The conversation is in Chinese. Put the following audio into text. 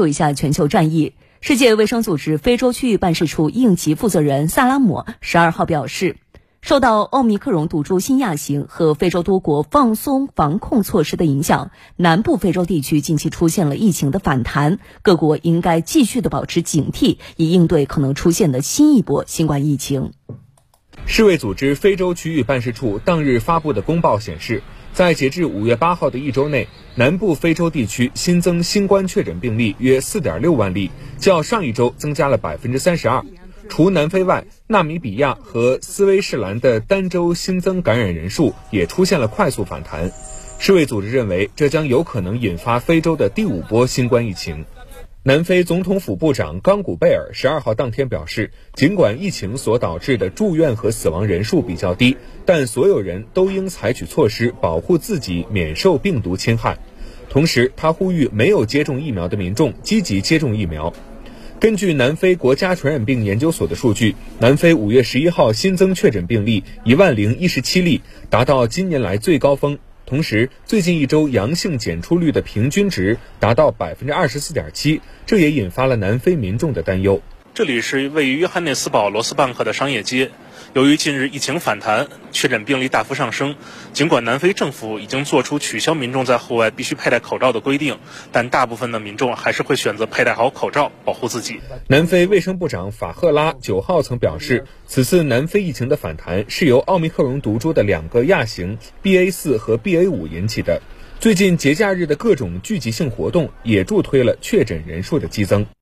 做一下全球战役。世界卫生组织非洲区域办事处应急负责人萨拉姆十二号表示，受到奥密克戎毒株新亚型和非洲多国放松防控措施的影响，南部非洲地区近期出现了疫情的反弹，各国应该继续的保持警惕，以应对可能出现的新一波新冠疫情。世卫组织非洲区域办事处当日发布的公报显示。在截至五月八号的一周内，南部非洲地区新增新冠确诊病例约四点六万例，较上一周增加了百分之三十二。除南非外，纳米比亚和斯威士兰的单周新增感染人数也出现了快速反弹。世卫组织认为，这将有可能引发非洲的第五波新冠疫情。南非总统府部长冈古贝尔十二号当天表示，尽管疫情所导致的住院和死亡人数比较低，但所有人都应采取措施保护自己免受病毒侵害。同时，他呼吁没有接种疫苗的民众积极接种疫苗。根据南非国家传染病研究所的数据，南非五月十一号新增确诊病例一万零一十七例，达到今年来最高峰。同时，最近一周阳性检出率的平均值达到百分之二十四点七，这也引发了南非民众的担忧。这里是位于约翰内斯堡罗斯办克的商业街。由于近日疫情反弹，确诊病例大幅上升，尽管南非政府已经做出取消民众在户外必须佩戴口罩的规定，但大部分的民众还是会选择佩戴好口罩保护自己。南非卫生部长法赫拉九号曾表示，此次南非疫情的反弹是由奥密克戎毒株的两个亚型 BA 四和 BA 五引起的。最近节假日的各种聚集性活动也助推了确诊人数的激增。